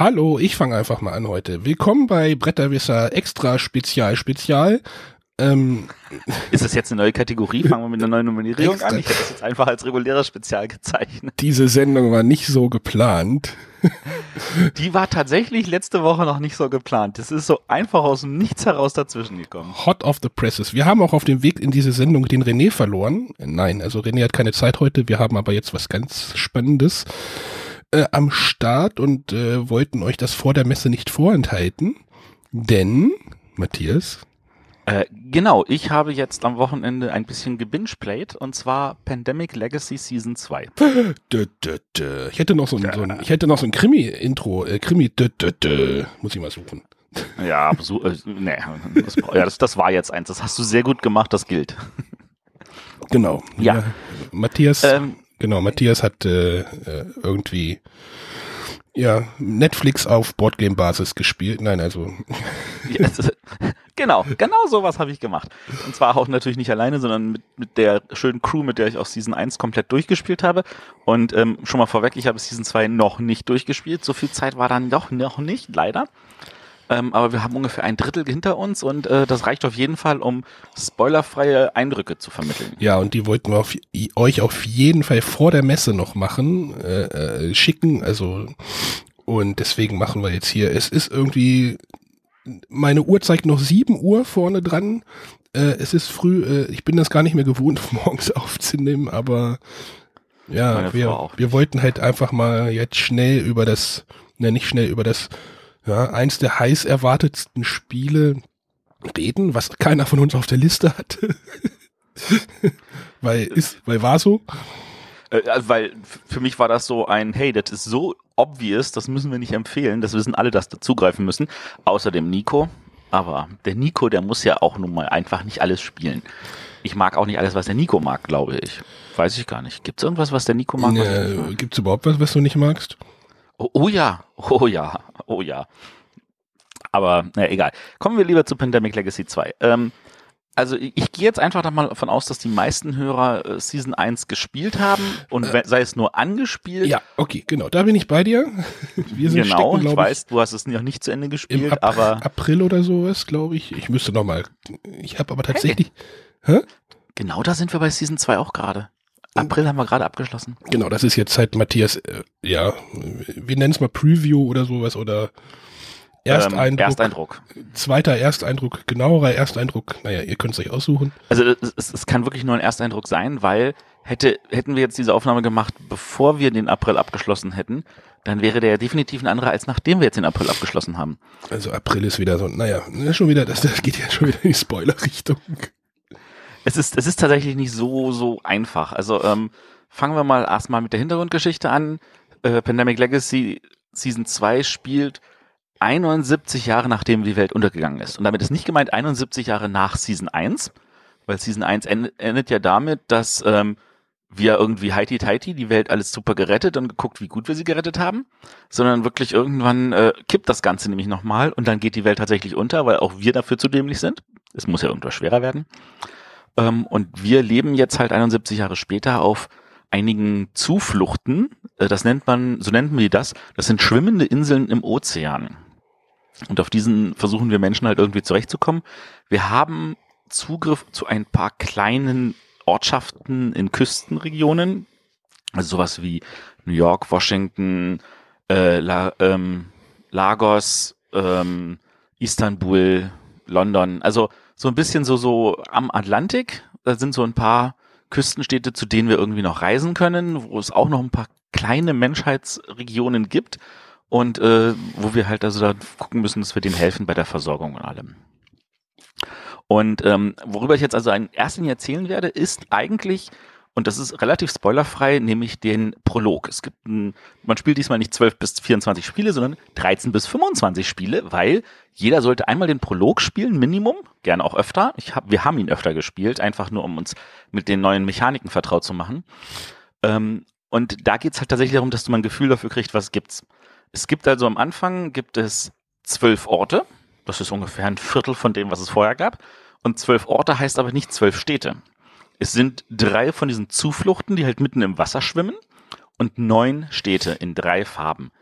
Hallo, ich fange einfach mal an heute. Willkommen bei Bretterwisser Extra Spezial Spezial. Ähm, ist das jetzt eine neue Kategorie? Fangen wir mit einer neuen Nominierung Extra. an. Ich hätte das jetzt einfach als reguläres Spezial gezeichnet. Diese Sendung war nicht so geplant. Die war tatsächlich letzte Woche noch nicht so geplant. Das ist so einfach aus dem Nichts heraus dazwischen gekommen. Hot of the Presses. Wir haben auch auf dem Weg in diese Sendung den René verloren. Nein, also René hat keine Zeit heute. Wir haben aber jetzt was ganz Spannendes äh, am Start und äh, wollten euch das vor der Messe nicht vorenthalten. Denn, Matthias, äh, genau, ich habe jetzt am Wochenende ein bisschen gebingeplayt und zwar Pandemic Legacy Season 2. Ich hätte noch so ein, so ein ich hätte noch so ein Krimi-Intro, äh, Krimi, muss ich mal suchen. Ja, so, äh, nee, das, ja, das, das war jetzt eins. Das hast du sehr gut gemacht, das gilt. Genau. Ja. ja Matthias, ähm, genau, Matthias hat äh, äh irgendwie ja, Netflix auf Boardgame-Basis gespielt. Nein, also. Yes. Genau, genau sowas habe ich gemacht. Und zwar auch natürlich nicht alleine, sondern mit, mit der schönen Crew, mit der ich auch Season 1 komplett durchgespielt habe. Und ähm, schon mal vorweg, ich habe Season 2 noch nicht durchgespielt. So viel Zeit war dann doch noch nicht, leider. Ähm, aber wir haben ungefähr ein Drittel hinter uns und äh, das reicht auf jeden Fall, um spoilerfreie Eindrücke zu vermitteln. Ja, und die wollten wir auf, euch auf jeden Fall vor der Messe noch machen, äh, äh, schicken. Also und deswegen machen wir jetzt hier. Es ist irgendwie meine Uhr zeigt noch 7 Uhr vorne dran. Äh, es ist früh, äh, ich bin das gar nicht mehr gewohnt, morgens aufzunehmen, aber ja, wir, wir wollten halt einfach mal jetzt schnell über das, ne, nicht schnell über das, ja, eins der heiß erwartetsten Spiele reden, was keiner von uns auf der Liste hatte. weil ist, weil war so. Äh, also, weil für mich war das so ein, hey, das ist so obvious, das müssen wir nicht empfehlen, das wissen alle, dass da zugreifen müssen, außer dem Nico. Aber der Nico, der muss ja auch nun mal einfach nicht alles spielen. Ich mag auch nicht alles, was der Nico mag, glaube ich. Weiß ich gar nicht. Gibt es irgendwas, was der Nico mag? Äh, Gibt es überhaupt was, was du nicht magst? Oh, oh, ja, oh ja, oh ja. Aber na, egal. Kommen wir lieber zu Pandemic Legacy 2. Ähm, also ich, ich gehe jetzt einfach davon aus, dass die meisten Hörer äh, Season 1 gespielt haben und äh, sei es nur angespielt. Ja, okay, genau, da bin ich bei dir. Wir sind genau, stecken, ich weiß, du hast es noch nicht zu Ende gespielt, Ap aber April oder sowas, glaube ich. Ich müsste noch mal. Ich habe aber tatsächlich. Hey. Hä? Genau, da sind wir bei Season 2 auch gerade. April haben wir gerade abgeschlossen. Genau, das ist jetzt halt Matthias, äh, ja, wir nennen es mal Preview oder sowas oder Ersteindruck, ähm, Ersteindruck. Zweiter Ersteindruck, genauerer Ersteindruck. Naja, ihr könnt es euch aussuchen. Also es, es kann wirklich nur ein Ersteindruck sein, weil hätte, hätten wir jetzt diese Aufnahme gemacht, bevor wir den April abgeschlossen hätten, dann wäre der definitiv ein anderer, als nachdem wir jetzt den April abgeschlossen haben. Also April ist wieder so, naja, schon wieder, das, das geht ja schon wieder in die Spoiler-Richtung. Es ist, es ist tatsächlich nicht so, so einfach. Also ähm, fangen wir mal erstmal mit der Hintergrundgeschichte an. Äh, Pandemic Legacy Season 2 spielt 71 Jahre nachdem die Welt untergegangen ist. Und damit ist nicht gemeint 71 Jahre nach Season 1, weil Season 1 endet ja damit, dass ähm, wir irgendwie heiti teiti die Welt alles super gerettet und geguckt, wie gut wir sie gerettet haben, sondern wirklich irgendwann äh, kippt das Ganze nämlich nochmal und dann geht die Welt tatsächlich unter, weil auch wir dafür zu dämlich sind. Es muss ja irgendwas schwerer werden. Ähm, und wir leben jetzt halt 71 Jahre später auf einigen Zufluchten. Äh, das nennt man, so nennt man die das. Das sind schwimmende Inseln im Ozean. Und auf diesen versuchen wir Menschen halt irgendwie zurechtzukommen. Wir haben Zugriff zu ein paar kleinen Ortschaften in Küstenregionen, also sowas wie New York, Washington, äh, La, ähm, Lagos, ähm, Istanbul, London, also so ein bisschen so so am Atlantik. Da sind so ein paar Küstenstädte, zu denen wir irgendwie noch reisen können, wo es auch noch ein paar kleine Menschheitsregionen gibt und äh, wo wir halt also da gucken müssen, dass wir denen helfen bei der Versorgung und allem. Und ähm, worüber ich jetzt also in erster Linie erzählen werde, ist eigentlich, und das ist relativ spoilerfrei, nämlich den Prolog. Es gibt ein, man spielt diesmal nicht 12 bis 24 Spiele, sondern 13 bis 25 Spiele, weil jeder sollte einmal den Prolog spielen, Minimum, gerne auch öfter. Ich hab, wir haben ihn öfter gespielt, einfach nur um uns mit den neuen Mechaniken vertraut zu machen. Ähm, und da geht's halt tatsächlich darum, dass du mal ein Gefühl dafür kriegst, was gibt's. Es gibt also am Anfang gibt es zwölf Orte. Das ist ungefähr ein Viertel von dem, was es vorher gab. Und zwölf Orte heißt aber nicht zwölf Städte. Es sind drei von diesen Zufluchten, die halt mitten im Wasser schwimmen und neun Städte in drei Farben.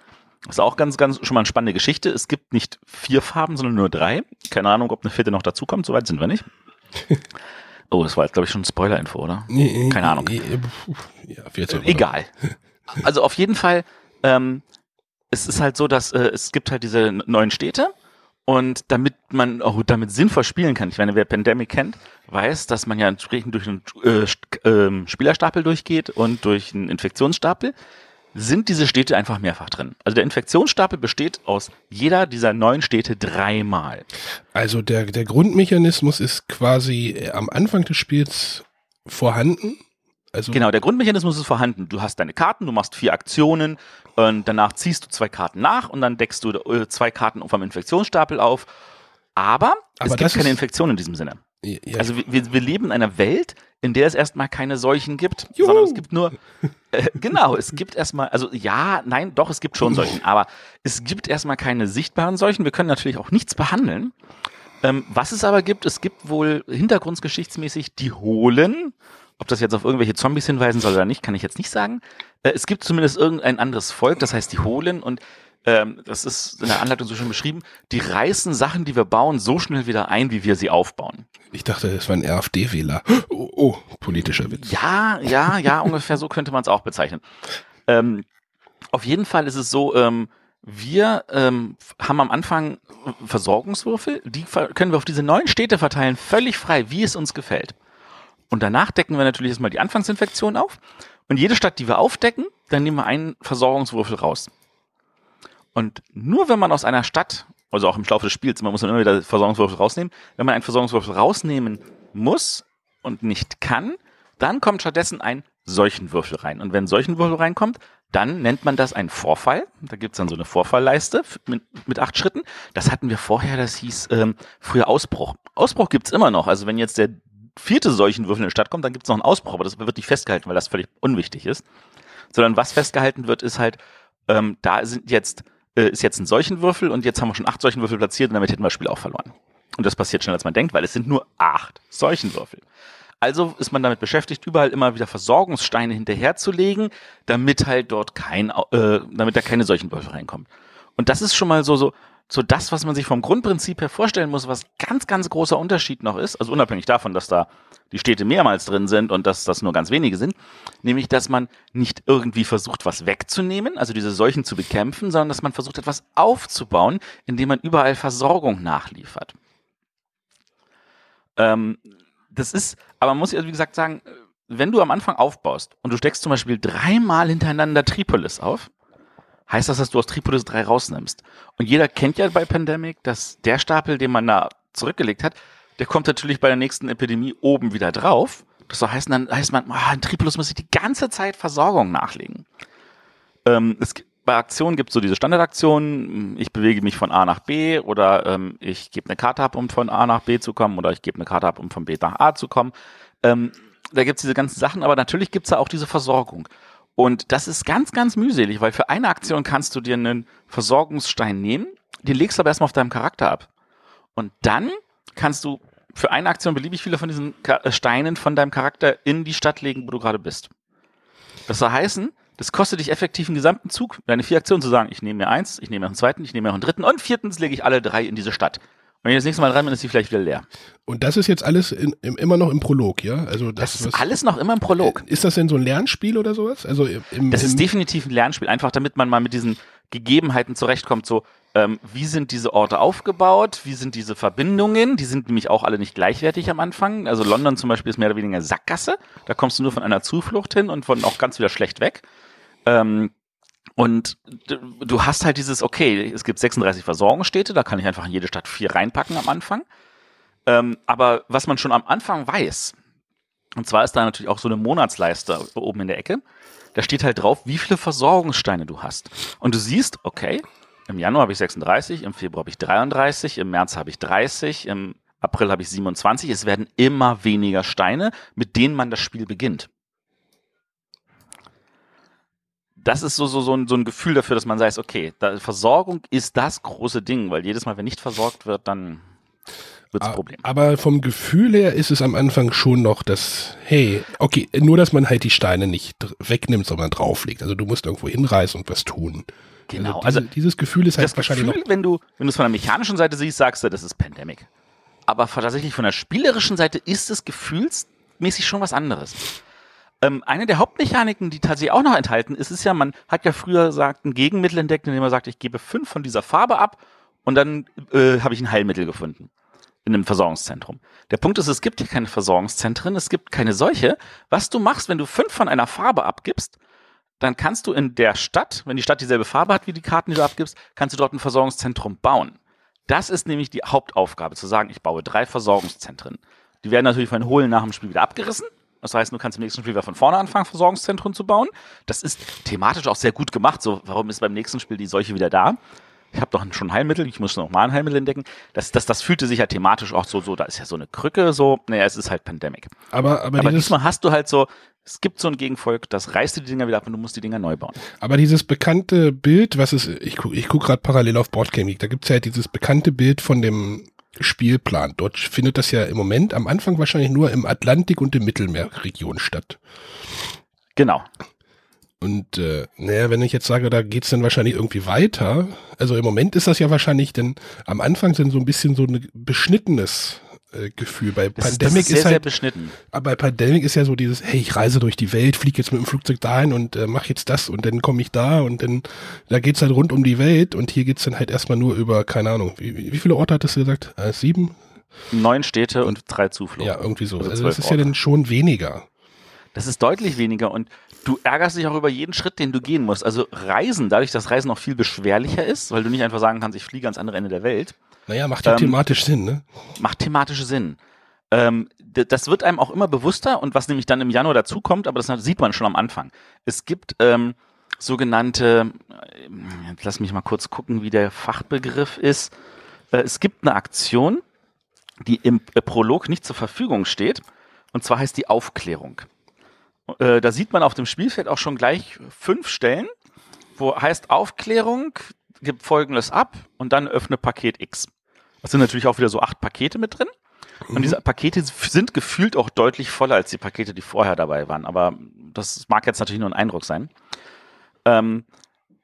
Das ist auch ganz, ganz schon mal eine spannende Geschichte. Es gibt nicht vier Farben, sondern nur drei. Keine Ahnung, ob eine vierte noch dazukommt. Soweit sind wir nicht. Oh, das war jetzt, glaube ich, schon ein Spoiler-Info, oder? Keine Ahnung. Ja, Egal. Also auf jeden Fall, ähm, es ist halt so, dass äh, es gibt halt diese neuen Städte und damit man auch damit sinnvoll spielen kann, ich meine, wer Pandemic kennt, weiß, dass man ja entsprechend durch einen äh, äh, Spielerstapel durchgeht und durch einen Infektionsstapel sind diese Städte einfach mehrfach drin. Also der Infektionsstapel besteht aus jeder dieser neun Städte dreimal. Also der, der Grundmechanismus ist quasi äh, am Anfang des Spiels vorhanden. Also genau, der Grundmechanismus ist vorhanden. Du hast deine Karten, du machst vier Aktionen und danach ziehst du zwei Karten nach und dann deckst du äh, zwei Karten vom Infektionsstapel auf. Aber, Aber es gibt keine Infektion in diesem Sinne. Ja. Also wir, wir leben in einer Welt, in der es erstmal keine Seuchen gibt, Juhu. sondern es gibt nur, äh, genau, es gibt erstmal, also ja, nein, doch, es gibt schon Seuchen, aber es gibt erstmal keine sichtbaren Seuchen. Wir können natürlich auch nichts behandeln. Ähm, was es aber gibt, es gibt wohl hintergrundgeschichtsmäßig die Hohlen. Ob das jetzt auf irgendwelche Zombies hinweisen soll oder nicht, kann ich jetzt nicht sagen. Äh, es gibt zumindest irgendein anderes Volk, das heißt die Hohlen und ähm, das ist in der Anleitung so schön beschrieben, die reißen Sachen, die wir bauen, so schnell wieder ein, wie wir sie aufbauen. Ich dachte, das war ein RFD-Wähler. Oh, oh, politischer Witz. Ja, ja, ja, ungefähr so könnte man es auch bezeichnen. Ähm, auf jeden Fall ist es so, ähm, wir ähm, haben am Anfang Versorgungswürfel, die können wir auf diese neuen Städte verteilen, völlig frei, wie es uns gefällt. Und danach decken wir natürlich erstmal die Anfangsinfektion auf. Und jede Stadt, die wir aufdecken, dann nehmen wir einen Versorgungswürfel raus. Und nur wenn man aus einer Stadt, also auch im Laufe des Spiels, man muss dann immer wieder Versorgungswürfel rausnehmen, wenn man einen Versorgungswürfel rausnehmen muss und nicht kann, dann kommt stattdessen ein Seuchenwürfel rein. Und wenn ein Seuchenwürfel reinkommt, dann nennt man das einen Vorfall. Da gibt's dann so eine Vorfallleiste mit, mit acht Schritten. Das hatten wir vorher, das hieß ähm, früher Ausbruch. Ausbruch gibt's immer noch. Also wenn jetzt der vierte Seuchenwürfel in die Stadt kommt, dann gibt's noch einen Ausbruch, aber das wird nicht festgehalten, weil das völlig unwichtig ist. Sondern was festgehalten wird, ist halt, ähm, da sind jetzt äh, ist jetzt ein Seuchenwürfel und jetzt haben wir schon acht Seuchenwürfel platziert und damit hätten wir das Spiel auch verloren. Und das passiert schneller als man denkt, weil es sind nur acht Seuchenwürfel. Also ist man damit beschäftigt, überall immer wieder Versorgungssteine hinterherzulegen, damit halt dort kein, äh, damit da keine Seuchenwürfel reinkommen. Und das ist schon mal so, so, so das, was man sich vom Grundprinzip her vorstellen muss, was ganz, ganz großer Unterschied noch ist, also unabhängig davon, dass da die Städte mehrmals drin sind und dass das nur ganz wenige sind, nämlich, dass man nicht irgendwie versucht, was wegzunehmen, also diese Seuchen zu bekämpfen, sondern dass man versucht, etwas aufzubauen, indem man überall Versorgung nachliefert. Ähm, das ist, aber man muss ja, wie gesagt, sagen, wenn du am Anfang aufbaust und du steckst zum Beispiel dreimal hintereinander Tripolis auf, heißt das, dass du aus Tripolis 3 rausnimmst. Und jeder kennt ja bei Pandemic, dass der Stapel, den man da zurückgelegt hat, der kommt natürlich bei der nächsten Epidemie oben wieder drauf. Das soll heißen, dann heißt man, oh, in Tripolis muss ich die ganze Zeit Versorgung nachlegen. Ähm, es, bei Aktionen gibt es so diese Standardaktionen, ich bewege mich von A nach B oder ähm, ich gebe eine Karte ab, um von A nach B zu kommen oder ich gebe eine Karte ab, um von B nach A zu kommen. Ähm, da gibt es diese ganzen Sachen, aber natürlich gibt es da auch diese Versorgung. Und das ist ganz, ganz mühselig, weil für eine Aktion kannst du dir einen Versorgungsstein nehmen, den legst du aber erstmal auf deinem Charakter ab. Und dann kannst du für eine Aktion beliebig viele von diesen äh, Steinen von deinem Charakter in die Stadt legen, wo du gerade bist. Das soll heißen, das kostet dich effektiv einen gesamten Zug, deine vier Aktionen zu sagen, ich nehme mir eins, ich nehme mir einen zweiten, ich nehme mir einen dritten und viertens lege ich alle drei in diese Stadt. Wenn ich das nächste Mal dran bin, ist sie vielleicht wieder leer. Und das ist jetzt alles in, im, immer noch im Prolog, ja? Also das, das ist was, alles noch immer im Prolog. Ist das denn so ein Lernspiel oder sowas? Also im, das ist definitiv ein Lernspiel, einfach damit man mal mit diesen Gegebenheiten zurechtkommt. So, ähm, wie sind diese Orte aufgebaut? Wie sind diese Verbindungen? Die sind nämlich auch alle nicht gleichwertig am Anfang. Also London zum Beispiel ist mehr oder weniger Sackgasse. Da kommst du nur von einer Zuflucht hin und von auch ganz wieder schlecht weg. Ähm, und du hast halt dieses, okay, es gibt 36 Versorgungsstädte, da kann ich einfach in jede Stadt vier reinpacken am Anfang. Ähm, aber was man schon am Anfang weiß, und zwar ist da natürlich auch so eine Monatsleiste oben in der Ecke, da steht halt drauf, wie viele Versorgungssteine du hast. Und du siehst, okay, im Januar habe ich 36, im Februar habe ich 33, im März habe ich 30, im April habe ich 27. Es werden immer weniger Steine, mit denen man das Spiel beginnt das ist so, so, so, ein, so ein Gefühl dafür, dass man sagt, okay, da, Versorgung ist das große Ding, weil jedes Mal, wenn nicht versorgt wird, dann wird es ein Problem. Aber vom Gefühl her ist es am Anfang schon noch das, hey, okay, nur dass man halt die Steine nicht wegnimmt, sondern drauflegt. Also du musst irgendwo hinreißen und was tun. Genau, Also, diese, dieses Gefühl ist halt das wahrscheinlich Gefühl, wenn du, wenn du es von der mechanischen Seite siehst, sagst du, das ist Pandemic. Aber tatsächlich von der spielerischen Seite ist es gefühlsmäßig schon was anderes. Ähm, eine der Hauptmechaniken, die tatsächlich auch noch enthalten ist, ist ja, man hat ja früher gesagt, ein Gegenmittel entdeckt, indem man sagt, ich gebe fünf von dieser Farbe ab und dann äh, habe ich ein Heilmittel gefunden in einem Versorgungszentrum. Der Punkt ist, es gibt hier keine Versorgungszentren, es gibt keine solche. Was du machst, wenn du fünf von einer Farbe abgibst, dann kannst du in der Stadt, wenn die Stadt dieselbe Farbe hat wie die Karten, die du abgibst, kannst du dort ein Versorgungszentrum bauen. Das ist nämlich die Hauptaufgabe, zu sagen, ich baue drei Versorgungszentren. Die werden natürlich von den Hohlen nach dem Spiel wieder abgerissen. Das heißt, du kannst im nächsten Spiel wieder von vorne anfangen, Versorgungszentren zu bauen. Das ist thematisch auch sehr gut gemacht. So, warum ist beim nächsten Spiel die Seuche wieder da? Ich habe doch schon ein Heilmittel, ich muss noch mal ein Heilmittel entdecken. Das, das, das fühlte sich ja thematisch auch so, so, da ist ja so eine Krücke, so, naja, es ist halt Pandemic. Aber, aber, Aber diesmal hast du halt so, es gibt so ein Gegenvolk, das reißt dir die Dinger wieder ab und du musst die Dinger neu bauen. aber dieses bekannte Bild, was ist, ich gucke ich guck gerade parallel auf Boardgame Geek, da gibt's ja dieses bekannte Bild von dem Spielplan. Dort findet das ja im Moment am Anfang wahrscheinlich nur im Atlantik und im Mittelmeerregion statt. Genau. Und äh, naja, wenn ich jetzt sage, da geht's dann wahrscheinlich irgendwie weiter. Also im Moment ist das ja wahrscheinlich, denn am Anfang sind so ein bisschen so ein beschnittenes äh, Gefühl. Bei Das, ist- Pandemic das ist sehr, ist sehr halt, beschnitten. aber bei Pandemic ist ja so dieses, hey, ich reise durch die Welt, fliege jetzt mit dem Flugzeug dahin und äh, mach jetzt das und dann komme ich da und dann da geht's halt rund um die Welt und hier geht's dann halt erstmal nur über, keine Ahnung, wie, wie viele Orte hattest du gesagt? Äh, sieben? Neun Städte und drei Zufluchten. Ja, irgendwie so. Also Also das ist ja Orte. dann schon weniger. Das ist deutlich weniger und du ärgerst dich auch über jeden Schritt, den du gehen musst. Also Reisen, dadurch, dass Reisen noch viel beschwerlicher ist, weil du nicht einfach sagen kannst, ich fliege ans andere Ende der Welt, Naja, macht ja Ähm, thematisch Sinn, ne? macht thematisch Sinn. Ähm, das wird einem auch immer bewusster und was nämlich dann im Januar dazukommt, aber das sieht man schon am Anfang. Es gibt ähm, sogenannte, äh, jetzt lass mich mal kurz gucken, wie der Fachbegriff ist. Äh, es gibt eine Aktion, die im äh, Prolog nicht zur Verfügung steht, und zwar heißt die Aufklärung. Äh, da sieht man auf dem Spielfeld auch schon gleich fünf Stellen, wo heißt Aufklärung, gibt folgendes ab und dann öffne Paket X. Das sind natürlich auch wieder so acht Pakete mit drin. Und diese Pakete sind gefühlt auch deutlich voller als die Pakete, die vorher dabei waren. Aber das mag jetzt natürlich nur ein Eindruck sein. Ähm,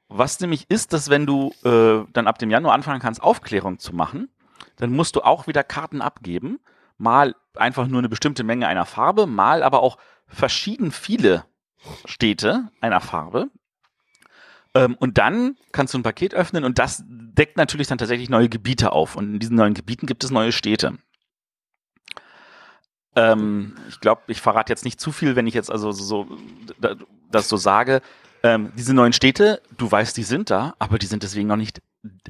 was nämlich ist, dass wenn du äh, dann ab dem Januar anfangen kannst, Aufklärung zu machen, dann musst du auch wieder Karten abgeben. Mal einfach nur eine bestimmte Menge einer Farbe, mal aber auch verschieden viele Städte einer Farbe. Ähm, und dann kannst du ein Paket öffnen und das deckt natürlich dann tatsächlich neue Gebiete auf. Und in diesen neuen Gebieten gibt es neue Städte. Ähm, ich glaube, ich verrate jetzt nicht zu viel, wenn ich jetzt also so da- das so sage. Ähm, diese neuen Städte, du weißt, die sind da, aber die sind deswegen noch nicht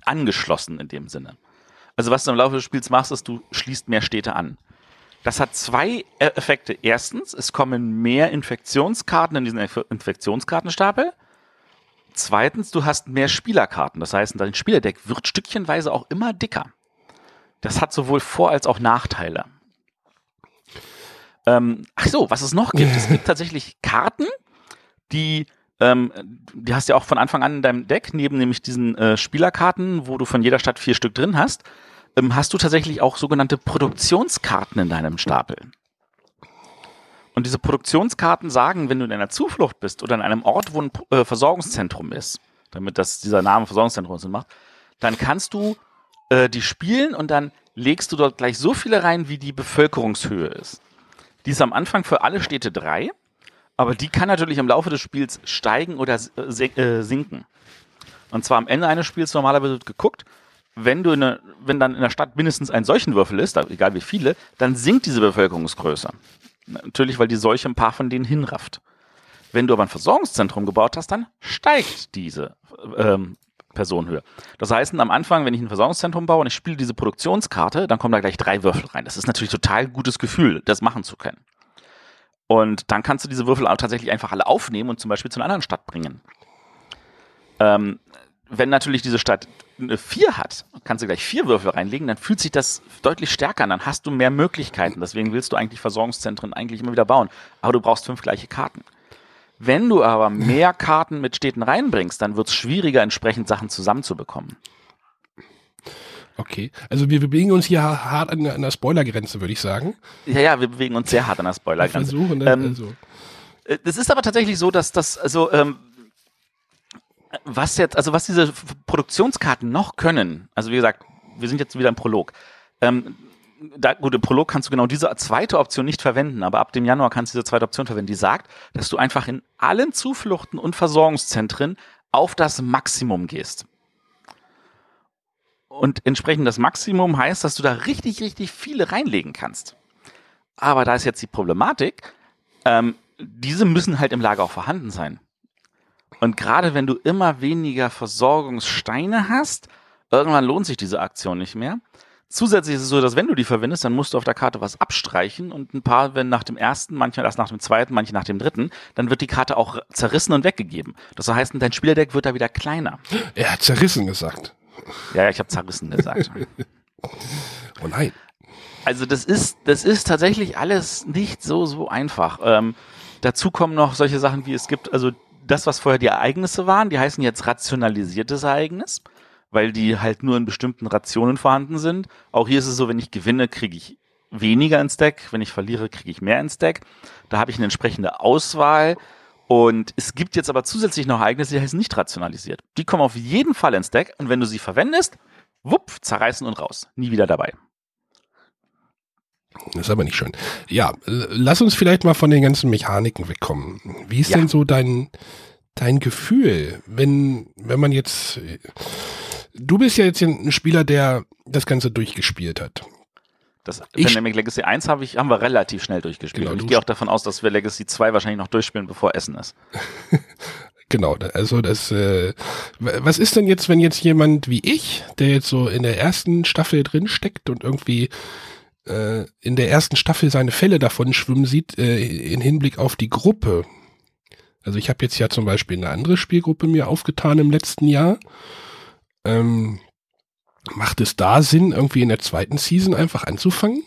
angeschlossen in dem Sinne. Also was du im Laufe des Spiels machst, ist, du schließt mehr Städte an. Das hat zwei äh, Effekte. Erstens, es kommen mehr Infektionskarten in diesen Inf- Infektionskartenstapel. Zweitens, du hast mehr Spielerkarten. Das heißt, dein Spielerdeck wird stückchenweise auch immer dicker. Das hat sowohl Vor- als auch Nachteile. Ähm, ach so, was es noch gibt. es gibt tatsächlich Karten, die, ähm, die hast du ja auch von Anfang an in deinem Deck, neben nämlich diesen äh, Spielerkarten, wo du von jeder Stadt vier Stück drin hast, ähm, hast du tatsächlich auch sogenannte Produktionskarten in deinem Stapel. Und diese Produktionskarten sagen, wenn du in einer Zuflucht bist oder in einem Ort, wo ein äh, Versorgungszentrum ist, damit das dieser Name Versorgungszentrum Sinn macht, dann kannst du äh, die spielen und dann legst du dort gleich so viele rein, wie die Bevölkerungshöhe ist. Die ist am Anfang für alle Städte drei, aber die kann natürlich im Laufe des Spiels steigen oder äh, äh, sinken. Und zwar am Ende eines Spiels normalerweise wird geguckt, wenn du in eine, wenn dann in der Stadt mindestens ein solchen Würfel ist, egal wie viele, dann sinkt diese Bevölkerungsgröße. Natürlich, weil die Seuche ein paar von denen hinrafft. Wenn du aber ein Versorgungszentrum gebaut hast, dann steigt diese ähm, Personenhöhe. Das heißt, am Anfang, wenn ich ein Versorgungszentrum baue und ich spiele diese Produktionskarte, dann kommen da gleich drei Würfel rein. Das ist natürlich total gutes Gefühl, das machen zu können. Und dann kannst du diese Würfel auch tatsächlich einfach alle aufnehmen und zum Beispiel zu einer anderen Stadt bringen. Ähm, wenn natürlich diese Stadt eine 4 hat, kannst du gleich vier Würfel reinlegen, dann fühlt sich das deutlich stärker an, dann hast du mehr Möglichkeiten. Deswegen willst du eigentlich Versorgungszentren eigentlich immer wieder bauen. Aber du brauchst fünf gleiche Karten. Wenn du aber mehr Karten mit Städten reinbringst, dann wird es schwieriger, entsprechend Sachen zusammenzubekommen. Okay. Also wir bewegen uns hier hart an, an der Spoilergrenze, würde ich sagen. Ja, ja, wir bewegen uns sehr hart an der Spoilergrenze. versuchen dann, Ähm, also. Äh, Es ist aber tatsächlich so, dass das, also, ähm, was jetzt, also was diese Produktionskarten noch können, also wie gesagt, wir sind jetzt wieder im Prolog. Ähm, da, gut, im Prolog kannst du genau diese zweite Option nicht verwenden, aber ab dem Januar kannst du diese zweite Option verwenden, die sagt, dass du einfach in allen Zufluchten und Versorgungszentren auf das Maximum gehst. Und entsprechend das Maximum heißt, dass du da richtig, richtig viele reinlegen kannst. Aber da ist jetzt die Problematik, ähm, diese müssen halt im Lager auch vorhanden sein. Und gerade wenn du immer weniger Versorgungssteine hast, irgendwann lohnt sich diese Aktion nicht mehr. Zusätzlich ist es so, dass wenn du die verwendest, dann musst du auf der Karte was abstreichen und ein paar, wenn nach dem ersten, manchmal erst nach dem zweiten, manche nach dem dritten, dann wird die Karte auch zerrissen und weggegeben. Das heißt, dein Spielerdeck wird da wieder kleiner. Er hat zerrissen gesagt. Ja, ja ich habe zerrissen gesagt. oh nein. Also das ist, das ist tatsächlich alles nicht so, so einfach. Ähm, dazu kommen noch solche Sachen wie es gibt, also das, was vorher die Ereignisse waren, die heißen jetzt rationalisiertes Ereignis, weil die halt nur in bestimmten Rationen vorhanden sind. Auch hier ist es so, wenn ich gewinne, kriege ich weniger ins Deck, wenn ich verliere, kriege ich mehr ins Deck. Da habe ich eine entsprechende Auswahl. Und es gibt jetzt aber zusätzlich noch Ereignisse, die heißen nicht rationalisiert. Die kommen auf jeden Fall ins Deck und wenn du sie verwendest, wupp, zerreißen und raus. Nie wieder dabei. Das ist aber nicht schön. Ja, lass uns vielleicht mal von den ganzen Mechaniken wegkommen. Wie ist ja. denn so dein, dein Gefühl, wenn, wenn man jetzt, du bist ja jetzt ein Spieler, der das Ganze durchgespielt hat. Das ich, Pandemic Legacy 1 hab ich, haben wir relativ schnell durchgespielt. Genau, und ich gehe auch davon aus, dass wir Legacy 2 wahrscheinlich noch durchspielen, bevor Essen ist. genau, also das, äh, was ist denn jetzt, wenn jetzt jemand wie ich, der jetzt so in der ersten Staffel drin steckt und irgendwie äh, in der ersten Staffel seine Fälle davon schwimmen sieht, äh, in Hinblick auf die Gruppe. Also ich habe jetzt ja zum Beispiel eine andere Spielgruppe mir aufgetan im letzten Jahr. Ähm, macht es da Sinn, irgendwie in der zweiten Season einfach anzufangen?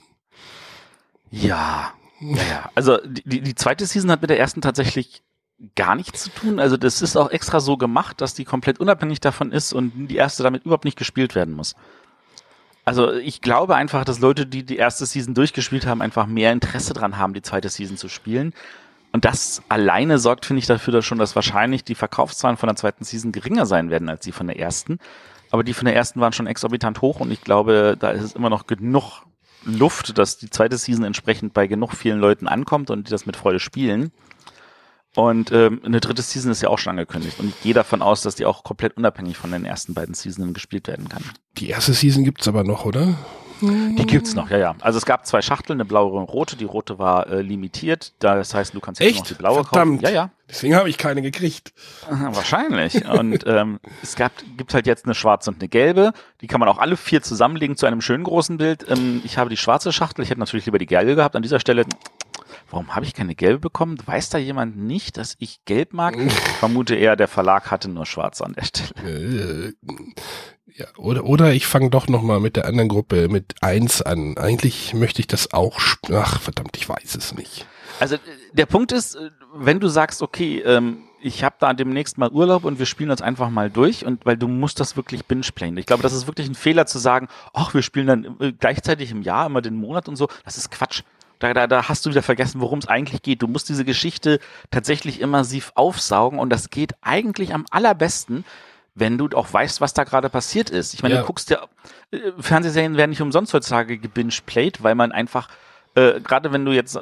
Ja, ja. Also die, die zweite Season hat mit der ersten tatsächlich gar nichts zu tun. Also das ist auch extra so gemacht, dass die komplett unabhängig davon ist und die erste damit überhaupt nicht gespielt werden muss. Also ich glaube einfach, dass Leute, die die erste Season durchgespielt haben, einfach mehr Interesse dran haben, die zweite Season zu spielen. Und das alleine sorgt, finde ich, dafür, dass schon, dass wahrscheinlich die Verkaufszahlen von der zweiten Season geringer sein werden als die von der ersten. Aber die von der ersten waren schon exorbitant hoch und ich glaube, da ist es immer noch genug Luft, dass die zweite Season entsprechend bei genug vielen Leuten ankommt und die das mit Freude spielen. Und ähm, eine dritte Season ist ja auch schon angekündigt. Und ich gehe davon aus, dass die auch komplett unabhängig von den ersten beiden Seasonen gespielt werden kann. Die erste Season gibt's aber noch, oder? Die gibt's noch, ja, ja. Also es gab zwei Schachteln, eine blaue und eine rote. Die rote war äh, limitiert. Das heißt, du kannst jetzt Echt? noch die blaue Verdammt. kaufen. Ja, ja. Deswegen habe ich keine gekriegt. Wahrscheinlich. Und ähm, es gab, gibt halt jetzt eine schwarze und eine gelbe. Die kann man auch alle vier zusammenlegen zu einem schönen großen Bild. Ähm, ich habe die schwarze Schachtel. Ich hätte natürlich lieber die gelbe gehabt. An dieser Stelle Warum habe ich keine gelbe bekommen? Weiß da jemand nicht, dass ich gelb mag? Ich vermute eher, der Verlag hatte nur schwarz an der Stelle. Äh, ja, oder, oder ich fange doch nochmal mit der anderen Gruppe mit eins an. Eigentlich möchte ich das auch. Ach, verdammt, ich weiß es nicht. Also der Punkt ist, äh, wenn du sagst, okay, ähm, ich habe da demnächst mal Urlaub und wir spielen uns einfach mal durch und weil du musst das wirklich binge-playen. Ich glaube, das ist wirklich ein Fehler zu sagen, ach, wir spielen dann äh, gleichzeitig im Jahr immer den Monat und so. Das ist Quatsch. Da, da, da hast du wieder vergessen, worum es eigentlich geht. Du musst diese Geschichte tatsächlich immersiv aufsaugen und das geht eigentlich am allerbesten, wenn du auch weißt, was da gerade passiert ist. Ich meine, ja. du guckst ja, äh, Fernsehserien werden nicht umsonst heutzutage gebingeplayt, weil man einfach, äh, gerade wenn du jetzt äh,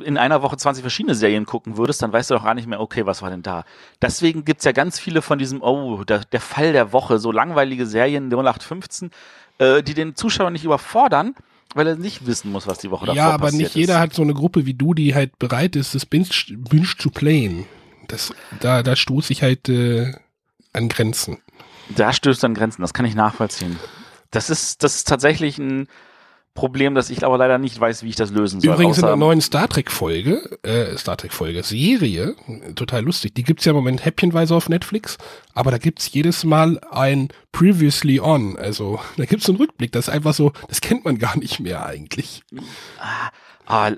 in einer Woche 20 verschiedene Serien gucken würdest, dann weißt du doch gar nicht mehr, okay, was war denn da? Deswegen gibt's ja ganz viele von diesem, oh, der, der Fall der Woche, so langweilige Serien 0815, äh, die den Zuschauer nicht überfordern, weil er nicht wissen muss, was die Woche davor Ja, aber nicht jeder ist. hat so eine Gruppe wie du, die halt bereit ist, das Binge, Binge zu playen. Das, da, da stoße ich halt äh, an Grenzen. Da stößt an Grenzen, das kann ich nachvollziehen. Das ist, das ist tatsächlich ein, Problem, dass ich aber leider nicht weiß, wie ich das lösen soll. Übrigens in der neuen Star Trek Folge, äh, Star Trek Folge, Serie, total lustig. Die gibt's ja im Moment häppchenweise auf Netflix, aber da gibt's jedes Mal ein Previously On. Also da gibt's einen Rückblick. Das ist einfach so, das kennt man gar nicht mehr eigentlich. Ah, Ah,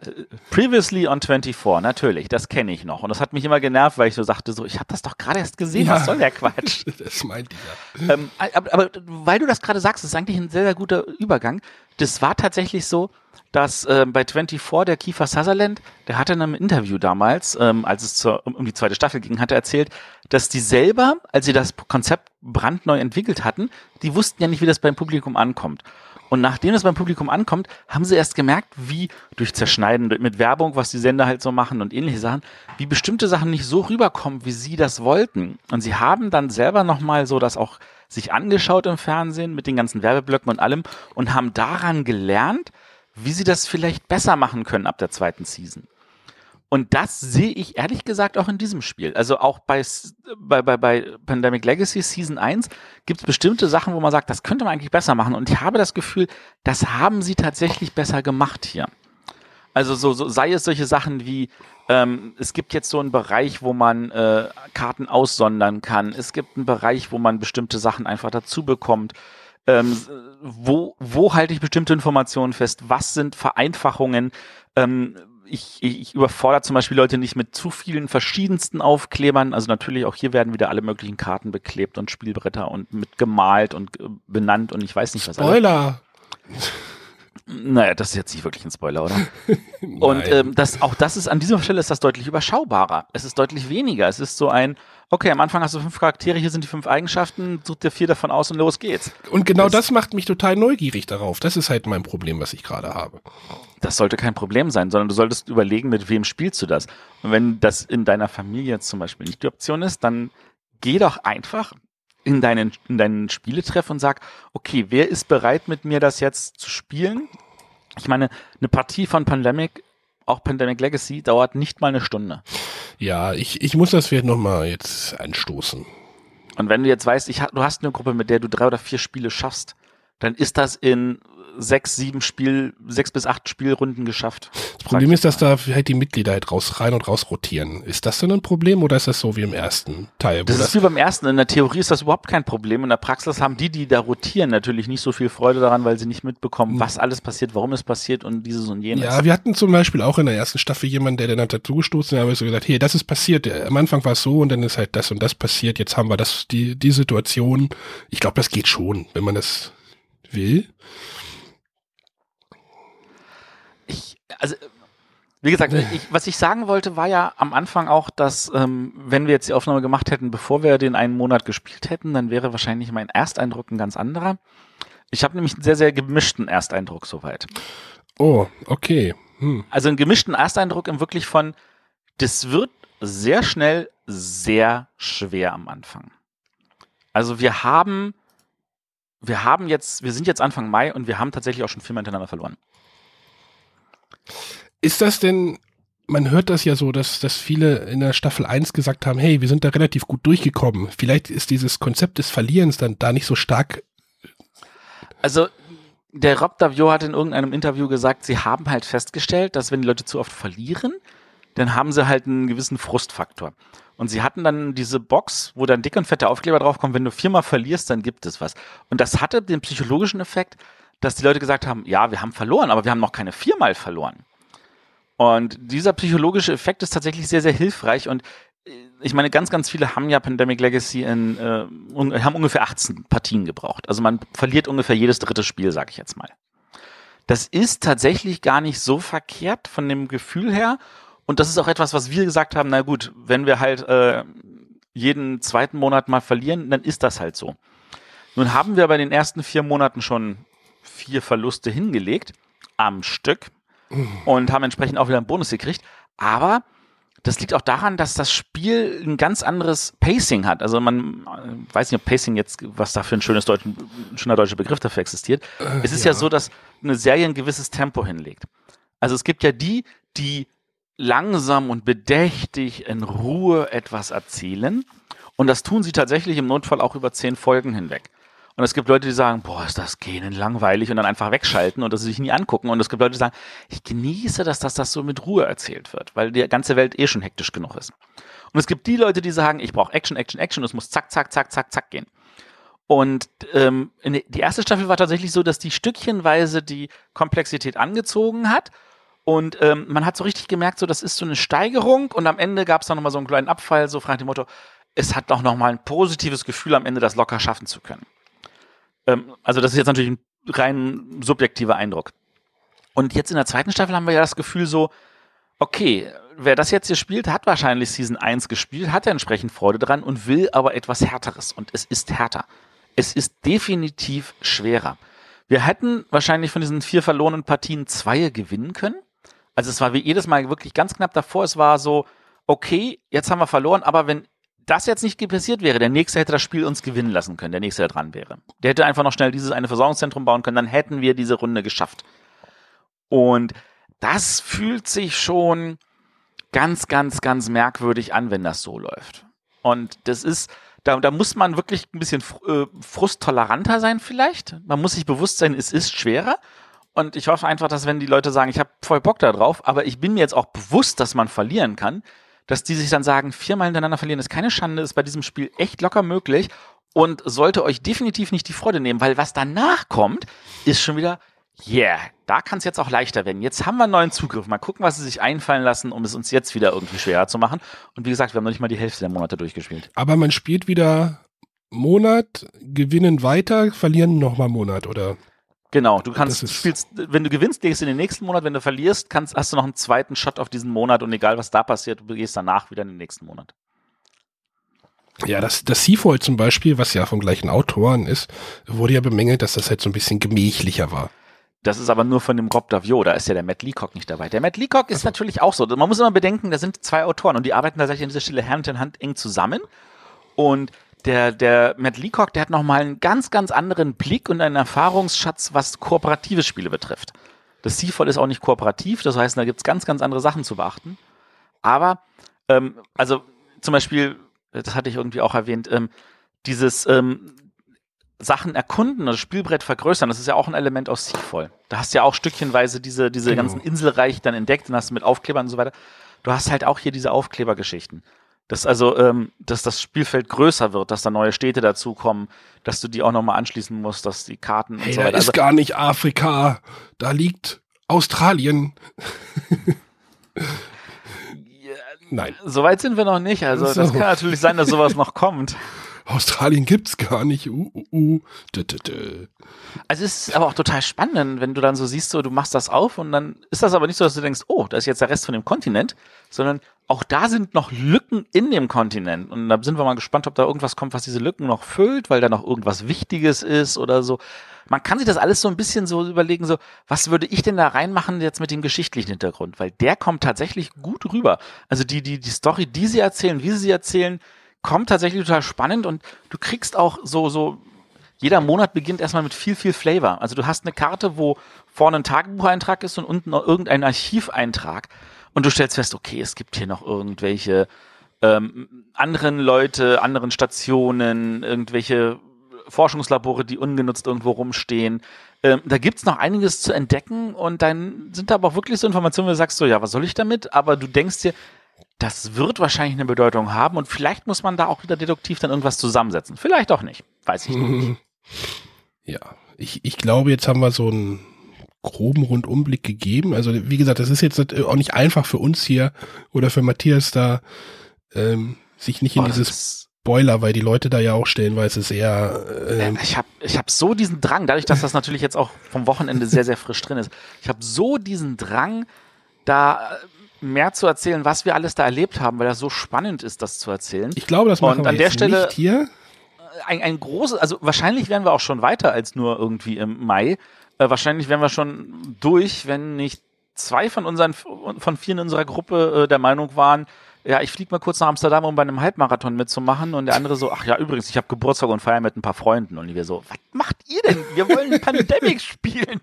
previously on 24, natürlich, das kenne ich noch. Und das hat mich immer genervt, weil ich so sagte, so, ich habe das doch gerade erst gesehen, ja, was soll der Quatsch? das meint ich ja. Ähm, aber, aber, weil du das gerade sagst, das ist eigentlich ein sehr, sehr guter Übergang. Das war tatsächlich so, dass äh, bei 24 der Kiefer Sutherland, der hatte in einem Interview damals, ähm, als es zur, um die zweite Staffel ging, hat er erzählt, dass die selber, als sie das Konzept brandneu entwickelt hatten, die wussten ja nicht, wie das beim Publikum ankommt. Und nachdem es beim Publikum ankommt, haben sie erst gemerkt, wie durch Zerschneiden mit Werbung, was die Sender halt so machen und ähnliche Sachen, wie bestimmte Sachen nicht so rüberkommen, wie sie das wollten. Und sie haben dann selber nochmal so das auch sich angeschaut im Fernsehen mit den ganzen Werbeblöcken und allem und haben daran gelernt, wie sie das vielleicht besser machen können ab der zweiten Season. Und das sehe ich ehrlich gesagt auch in diesem Spiel. Also auch bei, bei, bei, bei Pandemic Legacy Season 1 gibt es bestimmte Sachen, wo man sagt, das könnte man eigentlich besser machen. Und ich habe das Gefühl, das haben sie tatsächlich besser gemacht hier. Also so, so sei es solche Sachen wie, ähm, es gibt jetzt so einen Bereich, wo man äh, Karten aussondern kann. Es gibt einen Bereich, wo man bestimmte Sachen einfach dazu bekommt. Ähm, wo, wo halte ich bestimmte Informationen fest? Was sind Vereinfachungen? Ähm, ich, ich überfordere zum Beispiel Leute nicht mit zu vielen verschiedensten Aufklebern. Also natürlich auch hier werden wieder alle möglichen Karten beklebt und Spielbretter und mit gemalt und äh, benannt und ich weiß nicht was. Spoiler! Naja, das ist jetzt nicht wirklich ein Spoiler, oder? und ähm, das, auch das ist an dieser Stelle ist das deutlich überschaubarer. Es ist deutlich weniger. Es ist so ein, okay, am Anfang hast du fünf Charaktere, hier sind die fünf Eigenschaften, such dir vier davon aus und los geht's. Und genau das, das macht mich total neugierig darauf. Das ist halt mein Problem, was ich gerade habe. Das sollte kein Problem sein, sondern du solltest überlegen, mit wem spielst du das. Und wenn das in deiner Familie zum Beispiel nicht die Option ist, dann geh doch einfach in deinen, in deinen Spieletreff und sag, okay, wer ist bereit mit mir das jetzt zu spielen? Ich meine, eine Partie von Pandemic, auch Pandemic Legacy, dauert nicht mal eine Stunde. Ja, ich, ich muss das vielleicht nochmal jetzt anstoßen. Und wenn du jetzt weißt, ich, du hast eine Gruppe, mit der du drei oder vier Spiele schaffst, dann ist das in sechs, sieben Spiel, sechs bis acht Spielrunden geschafft. Das Problem ist, dass da halt die Mitglieder halt raus, rein und raus rotieren. Ist das denn ein Problem oder ist das so wie im ersten Teil? Das ist das wie beim ersten. In der Theorie ist das überhaupt kein Problem. In der Praxis haben die, die da rotieren, natürlich nicht so viel Freude daran, weil sie nicht mitbekommen, was alles passiert, warum es passiert und dieses und jenes. Ja, wir hatten zum Beispiel auch in der ersten Staffel jemanden, der dann hat dazu gestoßen, hat so gesagt, hey, das ist passiert. Am Anfang war es so und dann ist halt das und das passiert. Jetzt haben wir das, die, die Situation. Ich glaube, das geht schon, wenn man das will. Also wie gesagt, ich, was ich sagen wollte, war ja am Anfang auch, dass ähm, wenn wir jetzt die Aufnahme gemacht hätten, bevor wir den einen Monat gespielt hätten, dann wäre wahrscheinlich mein Ersteindruck ein ganz anderer. Ich habe nämlich einen sehr, sehr gemischten Ersteindruck soweit. Oh, okay. Hm. Also einen gemischten Ersteindruck im wirklich von, das wird sehr schnell sehr schwer am Anfang. Also wir haben, wir haben jetzt, wir sind jetzt Anfang Mai und wir haben tatsächlich auch schon viermal hintereinander verloren. Ist das denn, man hört das ja so, dass, dass viele in der Staffel 1 gesagt haben, hey, wir sind da relativ gut durchgekommen. Vielleicht ist dieses Konzept des Verlierens dann da nicht so stark. Also, der Rob Davio hat in irgendeinem Interview gesagt, sie haben halt festgestellt, dass wenn die Leute zu oft verlieren, dann haben sie halt einen gewissen Frustfaktor. Und sie hatten dann diese Box, wo dann dick und fette Aufkleber draufkommen, wenn du viermal verlierst, dann gibt es was. Und das hatte den psychologischen Effekt, dass die Leute gesagt haben, ja, wir haben verloren, aber wir haben noch keine viermal verloren. Und dieser psychologische Effekt ist tatsächlich sehr, sehr hilfreich und äh, ich meine, ganz, ganz viele haben ja Pandemic Legacy in, äh, haben ungefähr 18 Partien gebraucht. Also man verliert ungefähr jedes dritte Spiel, sag ich jetzt mal. Das ist tatsächlich gar nicht so verkehrt von dem Gefühl her. Und das ist auch etwas, was wir gesagt haben, na gut, wenn wir halt äh, jeden zweiten Monat mal verlieren, dann ist das halt so. Nun haben wir bei den ersten vier Monaten schon vier Verluste hingelegt am Stück und haben entsprechend auch wieder einen Bonus gekriegt. Aber das liegt auch daran, dass das Spiel ein ganz anderes Pacing hat. Also man äh, weiß nicht, ob Pacing jetzt, was da für ein schönes Deutsch, ein schöner deutscher Begriff dafür existiert. Äh, es ist ja. ja so, dass eine Serie ein gewisses Tempo hinlegt. Also es gibt ja die, die langsam und bedächtig in Ruhe etwas erzählen. Und das tun sie tatsächlich im Notfall auch über zehn Folgen hinweg. Und es gibt Leute, die sagen, boah, ist das Gähnen langweilig und dann einfach wegschalten und das sich nie angucken. Und es gibt Leute, die sagen, ich genieße, dass das, das so mit Ruhe erzählt wird, weil die ganze Welt eh schon hektisch genug ist. Und es gibt die Leute, die sagen, ich brauche Action, Action, Action, es muss zack, zack, zack, zack, zack gehen. Und ähm, die erste Staffel war tatsächlich so, dass die stückchenweise die Komplexität angezogen hat. Und ähm, man hat so richtig gemerkt, so das ist so eine Steigerung und am Ende gab es dann nochmal so einen kleinen Abfall, so fragt dem Motto, es hat doch nochmal ein positives Gefühl, am Ende das locker schaffen zu können. Ähm, also das ist jetzt natürlich ein rein subjektiver Eindruck. Und jetzt in der zweiten Staffel haben wir ja das Gefühl so, okay, wer das jetzt hier spielt, hat wahrscheinlich Season 1 gespielt, hat ja entsprechend Freude dran und will aber etwas Härteres. Und es ist härter. Es ist definitiv schwerer. Wir hätten wahrscheinlich von diesen vier verlorenen Partien zwei gewinnen können. Also es war wie jedes Mal wirklich ganz knapp davor. Es war so, okay, jetzt haben wir verloren, aber wenn das jetzt nicht passiert wäre, der nächste hätte das Spiel uns gewinnen lassen können, der nächste, der dran wäre. Der hätte einfach noch schnell dieses eine Versorgungszentrum bauen können, dann hätten wir diese Runde geschafft. Und das fühlt sich schon ganz, ganz, ganz merkwürdig an, wenn das so läuft. Und das ist, da, da muss man wirklich ein bisschen äh, frusttoleranter sein vielleicht. Man muss sich bewusst sein, es ist schwerer. Und ich hoffe einfach, dass wenn die Leute sagen, ich habe voll Bock da drauf, aber ich bin mir jetzt auch bewusst, dass man verlieren kann, dass die sich dann sagen, viermal hintereinander verlieren ist keine Schande, ist bei diesem Spiel echt locker möglich und sollte euch definitiv nicht die Freude nehmen, weil was danach kommt, ist schon wieder Yeah, da kann es jetzt auch leichter werden. Jetzt haben wir einen neuen Zugriff. Mal gucken, was sie sich einfallen lassen, um es uns jetzt wieder irgendwie schwerer zu machen. Und wie gesagt, wir haben noch nicht mal die Hälfte der Monate durchgespielt. Aber man spielt wieder Monat, gewinnen weiter, verlieren nochmal Monat, oder? Genau, du kannst, spielst, wenn du gewinnst, gehst du in den nächsten Monat, wenn du verlierst, kannst, hast du noch einen zweiten Shot auf diesen Monat und egal was da passiert, du gehst danach wieder in den nächsten Monat. Ja, das, das Seafoil zum Beispiel, was ja vom gleichen Autoren ist, wurde ja bemängelt, dass das halt so ein bisschen gemächlicher war. Das ist aber nur von dem Rob Davio, da ist ja der Matt Leacock nicht dabei. Der Matt Leacock ist also. natürlich auch so. Man muss immer bedenken, da sind zwei Autoren und die arbeiten tatsächlich an dieser Stelle Hand in Hand eng zusammen. Und der, der Matt Leacock, der hat nochmal einen ganz, ganz anderen Blick und einen Erfahrungsschatz, was kooperative Spiele betrifft. Das Seafall ist auch nicht kooperativ, das heißt, da gibt's ganz, ganz andere Sachen zu beachten. Aber, ähm, also zum Beispiel, das hatte ich irgendwie auch erwähnt, ähm, dieses, ähm, Sachen erkunden, das Spielbrett vergrößern, das ist ja auch ein Element aus Seafall. Da hast du ja auch stückchenweise diese, diese genau. ganzen Inselreich dann entdeckt und hast mit Aufklebern und so weiter. Du hast halt auch hier diese Aufklebergeschichten. Dass also, ähm, dass das Spielfeld größer wird, dass da neue Städte dazukommen, dass du die auch nochmal anschließen musst, dass die Karten hey, und so weiter. Da ist also, gar nicht Afrika, da liegt Australien. Nein. Soweit sind wir noch nicht. Also so. das kann natürlich sein, dass sowas noch kommt. Australien gibt's gar nicht. Uh, uh, uh. Dö, dö, dö. Also es ist aber auch total spannend, wenn du dann so siehst, so du machst das auf und dann ist das aber nicht so, dass du denkst, oh, da ist jetzt der Rest von dem Kontinent, sondern auch da sind noch Lücken in dem Kontinent. Und da sind wir mal gespannt, ob da irgendwas kommt, was diese Lücken noch füllt, weil da noch irgendwas Wichtiges ist oder so. Man kann sich das alles so ein bisschen so überlegen, so, was würde ich denn da reinmachen jetzt mit dem geschichtlichen Hintergrund? Weil der kommt tatsächlich gut rüber. Also die, die, die Story, die sie erzählen, wie sie sie erzählen, kommt tatsächlich total spannend und du kriegst auch so, so, jeder Monat beginnt erstmal mit viel, viel Flavor. Also du hast eine Karte, wo vorne ein Tagebucheintrag ist und unten noch irgendein Archiveintrag. Und du stellst fest, okay, es gibt hier noch irgendwelche ähm, anderen Leute, anderen Stationen, irgendwelche Forschungslabore, die ungenutzt irgendwo rumstehen. Ähm, da gibt's noch einiges zu entdecken und dann sind da aber auch wirklich so Informationen, wo du sagst so, ja, was soll ich damit? Aber du denkst dir, das wird wahrscheinlich eine Bedeutung haben und vielleicht muss man da auch wieder deduktiv dann irgendwas zusammensetzen. Vielleicht auch nicht. Weiß ich nicht. Ja, ich, ich glaube, jetzt haben wir so einen groben Rundumblick gegeben. Also wie gesagt, das ist jetzt auch nicht einfach für uns hier oder für Matthias da ähm, sich nicht in oh, dieses Spoiler, weil die Leute da ja auch stellenweise sehr. Ähm ich habe ich hab so diesen Drang, dadurch, dass das natürlich jetzt auch vom Wochenende sehr, sehr frisch drin ist. Ich habe so diesen Drang, da mehr zu erzählen, was wir alles da erlebt haben, weil das so spannend ist, das zu erzählen. Ich glaube, das machen Und an der Stelle nicht hier. Ein, ein großes, also wahrscheinlich wären wir auch schon weiter als nur irgendwie im Mai. Äh, wahrscheinlich wären wir schon durch, wenn nicht zwei von unseren, von vier in unserer Gruppe äh, der Meinung waren, ja, ich fliege mal kurz nach Amsterdam, um bei einem Halbmarathon mitzumachen. Und der andere so, ach ja, übrigens, ich habe Geburtstag und feiere mit ein paar Freunden. Und wir so, was macht ihr denn? Wir wollen Pandemic spielen.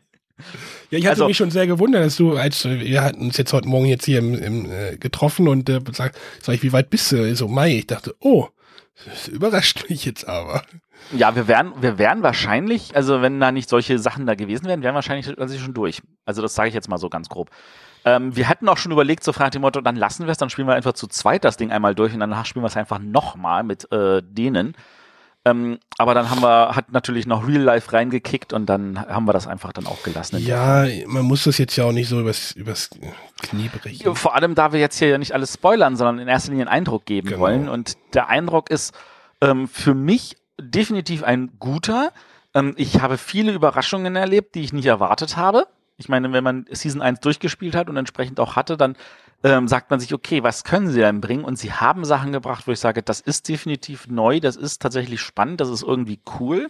Ja, ich hatte also, mich schon sehr gewundert, dass du, als wir hatten uns jetzt heute Morgen jetzt hier im, im äh, getroffen und äh, sag, sag ich, wie weit bist du? So Mai. Ich dachte, oh, das überrascht mich jetzt aber. Ja, wir wären, wir wären wahrscheinlich, also wenn da nicht solche Sachen da gewesen wären, wären wahrscheinlich also schon durch. Also das sage ich jetzt mal so ganz grob. Ähm, wir hatten auch schon überlegt, so fragt dem Motto, dann lassen wir es, dann spielen wir einfach zu zweit das Ding einmal durch und danach spielen wir es einfach nochmal mit äh, denen. Ähm, aber dann haben wir, hat natürlich noch Real Life reingekickt und dann haben wir das einfach dann auch gelassen. Ja, man muss das jetzt ja auch nicht so übers, übers Knie brechen. Vor allem, da wir jetzt hier ja nicht alles spoilern, sondern in erster Linie einen Eindruck geben genau. wollen. Und der Eindruck ist ähm, für mich definitiv ein guter. Ähm, ich habe viele Überraschungen erlebt, die ich nicht erwartet habe. Ich meine, wenn man Season 1 durchgespielt hat und entsprechend auch hatte, dann ähm, sagt man sich, okay, was können sie denn bringen? Und sie haben Sachen gebracht, wo ich sage, das ist definitiv neu, das ist tatsächlich spannend, das ist irgendwie cool.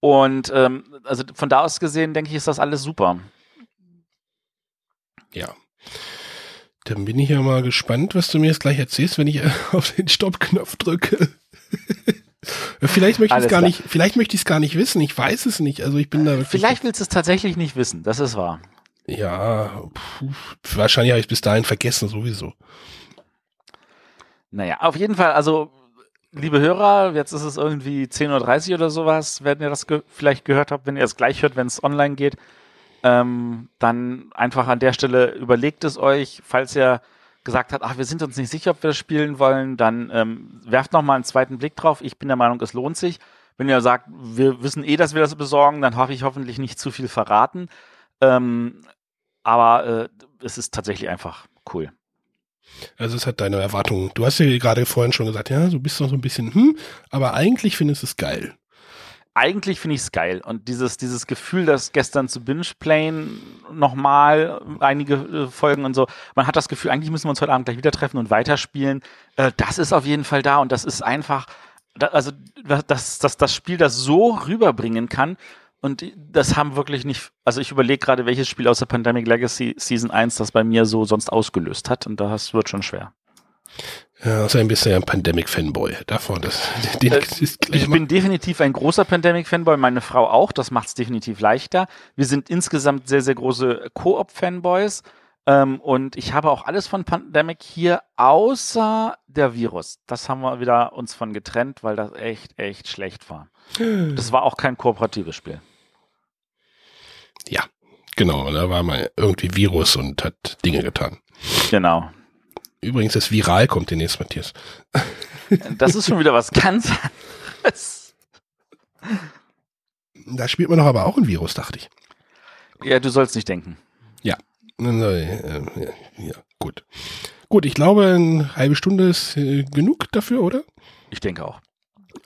Und ähm, also von da aus gesehen, denke ich, ist das alles super. Ja. Dann bin ich ja mal gespannt, was du mir jetzt gleich erzählst, wenn ich auf den Stoppknopf drücke. vielleicht möchte ich es gar klar. nicht, vielleicht möchte ich es gar nicht wissen. Ich weiß es nicht. Also ich bin da. Vielleicht willst du es tatsächlich nicht wissen. Das ist wahr. Ja, puh, wahrscheinlich habe ich bis dahin vergessen sowieso. Naja, auf jeden Fall, also liebe Hörer, jetzt ist es irgendwie 10.30 Uhr oder sowas, wenn ihr das ge vielleicht gehört habt, wenn ihr es gleich hört, wenn es online geht, ähm, dann einfach an der Stelle überlegt es euch, falls ihr gesagt habt, ach, wir sind uns nicht sicher, ob wir das spielen wollen, dann ähm, werft nochmal einen zweiten Blick drauf. Ich bin der Meinung, es lohnt sich. Wenn ihr sagt, wir wissen eh, dass wir das besorgen, dann habe ich hoffentlich nicht zu viel verraten. Ähm, aber äh, es ist tatsächlich einfach cool. Also es hat deine Erwartungen. Du hast ja gerade vorhin schon gesagt, ja, du bist noch so ein bisschen, hm, aber eigentlich findest du es geil. Eigentlich finde ich es geil. Und dieses, dieses Gefühl, dass gestern zu Binge-Playen nochmal einige äh, Folgen und so, man hat das Gefühl, eigentlich müssen wir uns heute Abend gleich wieder treffen und weiterspielen. Äh, das ist auf jeden Fall da und das ist einfach, da, also dass das, das Spiel das so rüberbringen kann, und das haben wirklich nicht, also ich überlege gerade, welches Spiel außer Pandemic Legacy Season 1 das bei mir so sonst ausgelöst hat. Und das wird schon schwer. Ja, also ein bisschen ein Pandemic-Fanboy. Davon, das, den, äh, ich bin definitiv ein großer Pandemic-Fanboy, meine Frau auch. Das macht es definitiv leichter. Wir sind insgesamt sehr, sehr große Koop-Fanboys. Ähm, und ich habe auch alles von Pandemic hier, außer der Virus. Das haben wir wieder uns von getrennt, weil das echt, echt schlecht war. Das war auch kein kooperatives Spiel. Genau. Da war mal irgendwie Virus und hat Dinge getan. Genau. Übrigens, das Viral kommt demnächst, Matthias. Das ist schon wieder was ganz anderes. Da spielt man doch aber auch ein Virus, dachte ich. Ja, du sollst nicht denken. Ja. Ja, ja, gut. Gut, ich glaube, eine halbe Stunde ist äh, genug dafür, oder? Ich denke auch.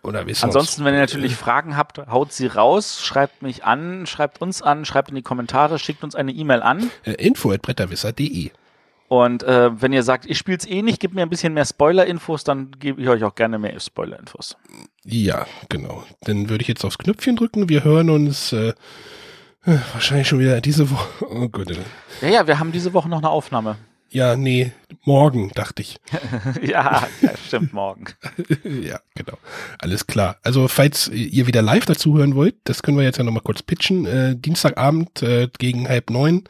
Oder wissen Ansonsten, wenn ihr natürlich Fragen habt, haut sie raus, schreibt mich an, schreibt uns an, schreibt in die Kommentare, schickt uns eine E-Mail an. Äh, info at bretterwisser.de Und äh, wenn ihr sagt, ich spiele es eh nicht, gebt mir ein bisschen mehr Spoiler-Infos, dann gebe ich euch auch gerne mehr Spoiler-Infos. Ja, genau. Dann würde ich jetzt aufs Knöpfchen drücken. Wir hören uns äh, wahrscheinlich schon wieder diese Woche. Oh Gott. Ja, ja, wir haben diese Woche noch eine Aufnahme. Ja, nee, morgen, dachte ich. ja, stimmt, morgen. ja, genau. Alles klar. Also, falls ihr wieder live dazu hören wollt, das können wir jetzt ja nochmal kurz pitchen. Äh, Dienstagabend äh, gegen halb neun.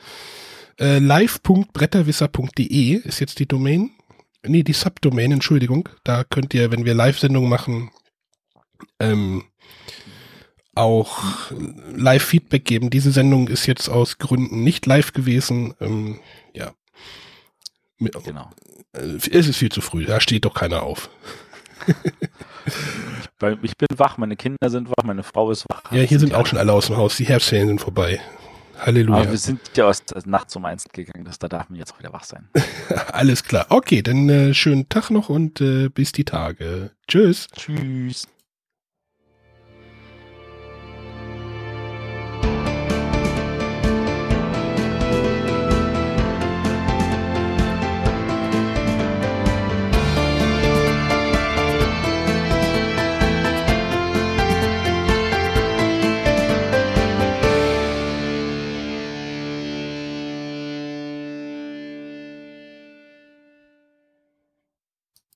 Äh, live.bretterwisser.de ist jetzt die Domain. Nee, die Subdomain, Entschuldigung. Da könnt ihr, wenn wir Live-Sendungen machen, ähm, auch Live-Feedback geben. Diese Sendung ist jetzt aus Gründen nicht live gewesen. Ähm, ja, Genau. Äh, es ist viel zu früh, da steht doch keiner auf. ich bin wach, meine Kinder sind wach, meine Frau ist wach. Ja, hier sind auch schon alle aus dem Haus. Die Herbstferien sind vorbei. Halleluja. Aber wir sind ja aus nachts um eins gegangen, das, da darf man jetzt auch wieder wach sein. Alles klar. Okay, dann äh, schönen Tag noch und äh, bis die Tage. Tschüss. Tschüss.